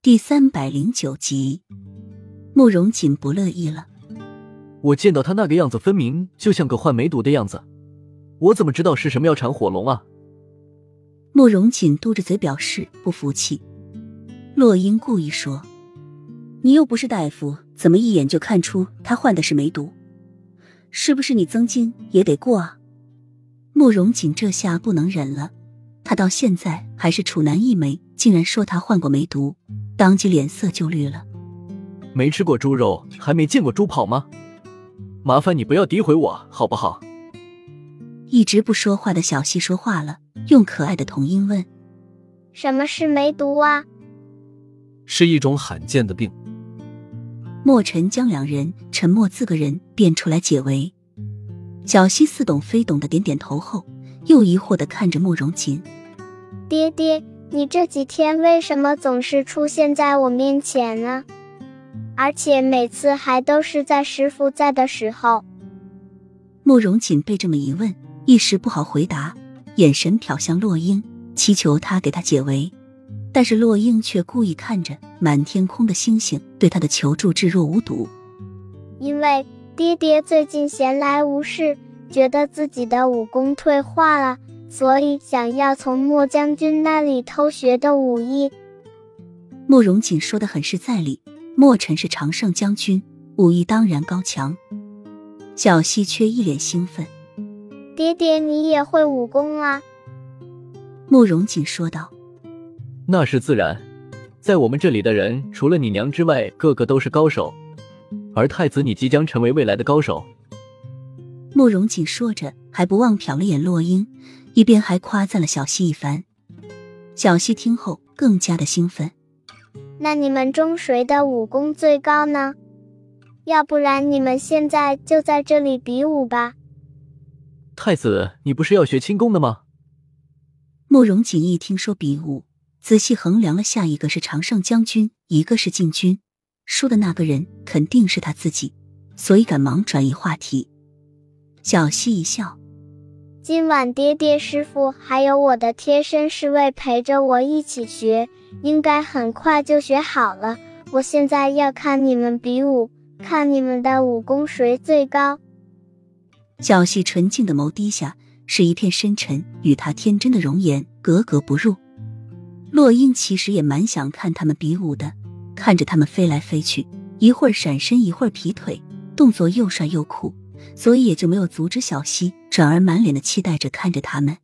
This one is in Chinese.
第三百零九集，慕容锦不乐意了。我见到他那个样子，分明就像个患梅毒的样子，我怎么知道是什么药缠火龙啊？慕容锦嘟着嘴表示不服气。洛英故意说：“你又不是大夫，怎么一眼就看出他患的是梅毒？是不是你曾经也得过啊？”慕容锦这下不能忍了，他到现在还是处男一枚，竟然说他患过梅毒。当即脸色就绿了。没吃过猪肉，还没见过猪跑吗？麻烦你不要诋毁我，好不好？一直不说话的小溪说话了，用可爱的童音问：“什么是梅毒啊？”是一种罕见的病。莫尘将两人沉默自个人变出来解围。小溪似懂非懂的点点头后，又疑惑的看着慕容琴：“爹爹。”你这几天为什么总是出现在我面前呢？而且每次还都是在师傅在的时候。慕容锦被这么一问，一时不好回答，眼神瞟向洛英，祈求他给他解围。但是洛英却故意看着满天空的星星，对他的求助置若无睹。因为爹爹最近闲来无事，觉得自己的武功退化了。所以想要从莫将军那里偷学的武艺。慕容锦说的很是在理。莫尘是常胜将军，武艺当然高强。小溪却一脸兴奋：“爹爹，你也会武功啊？”慕容锦说道：“那是自然，在我们这里的人，除了你娘之外，个个都是高手。而太子，你即将成为未来的高手。”慕容锦说着，还不忘瞟了眼洛英。一边还夸赞了小溪一番，小溪听后更加的兴奋。那你们中谁的武功最高呢？要不然你们现在就在这里比武吧。太子，你不是要学轻功的吗？慕容锦一听说比武，仔细衡量了下一个是常胜将军，一个是禁军，输的那个人肯定是他自己，所以赶忙转移话题。小溪一笑。今晚爹爹、师傅还有我的贴身侍卫陪着我一起学，应该很快就学好了。我现在要看你们比武，看你们的武功谁最高。小溪纯净的眸低下，是一片深沉，与他天真的容颜格格不入。洛英其实也蛮想看他们比武的，看着他们飞来飞去，一会儿闪身，一会儿劈腿，动作又帅又酷。所以也就没有阻止小溪，转而满脸的期待着看着他们。